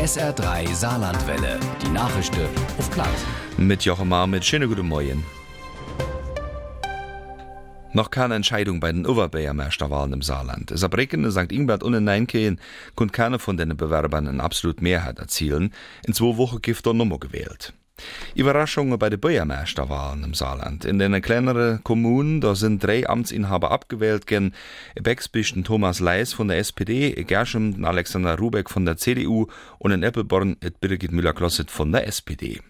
SR3 Saarlandwelle. Die Nachrichten auf Platt. Mit Jochemar mit schöne gute Morgen. Noch keine Entscheidung bei den Oberbürgermeisterwahlen im Saarland. Saarbrücken St. Ingbert und Neinkehen konnte keine von den Bewerbern eine absolute Mehrheit erzielen. In zwei Wochen gibt er Nummer gewählt. Überraschungen bei den Bürgermeisterwahlen im Saarland. In den kleineren Kommunen, da sind drei Amtsinhaber abgewählt gen Bexbischen Thomas Leis von der SPD, Gerschem Alexander Rubeck von der CDU und in Eppelborn Birgit Müller-Klosset von der SPD.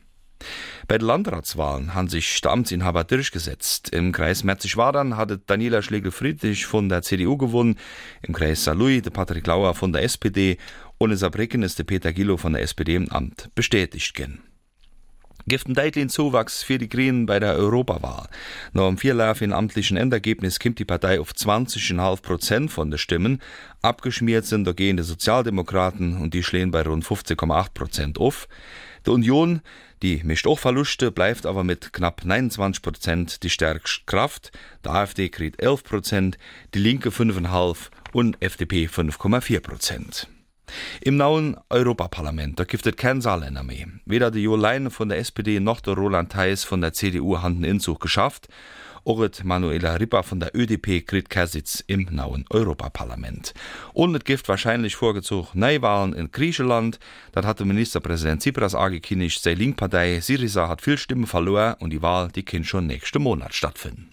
Bei den Landratswahlen haben sich der Amtsinhaber durchgesetzt. Im Kreis Merzig-Wadern hatte Daniela Schlegel-Friedrich von der CDU gewonnen, im Kreis Saarlouis der Patrick Lauer von der SPD und in Saarbrücken ist der Peter Gillo von der SPD im Amt bestätigt gen. Giften Deitlin Zuwachs für die Grünen bei der Europawahl. Nach dem Vierlauf in amtlichen Endergebnis kommt die Partei auf 20,5 Prozent von den Stimmen. Abgeschmiert sind dagegen die Sozialdemokraten und die schlehen bei rund 15,8 Prozent auf. Die Union, die mischt auch Verluste, bleibt aber mit knapp 29 Prozent die stärkste Kraft. Der AfD kriegt 11 Prozent, die Linke 5,5 und FDP 5,4 Prozent. Im nauen Europaparlament da giftet kein Saarländer mehr. Weder die Jo Leine von der SPD noch der Roland Theis von der CDU haben den Inzug geschafft. Oret Manuela Ripper von der ÖDP kriegt Kersitz im nauen Europaparlament. Und es gibt wahrscheinlich vorgezogen Neuwahlen in Griechenland. Das hatte Ministerpräsident Tsipras angekündigt. Seine Linkpartei Syriza hat viel Stimmen verloren und die Wahl, die kann schon nächsten Monat stattfinden.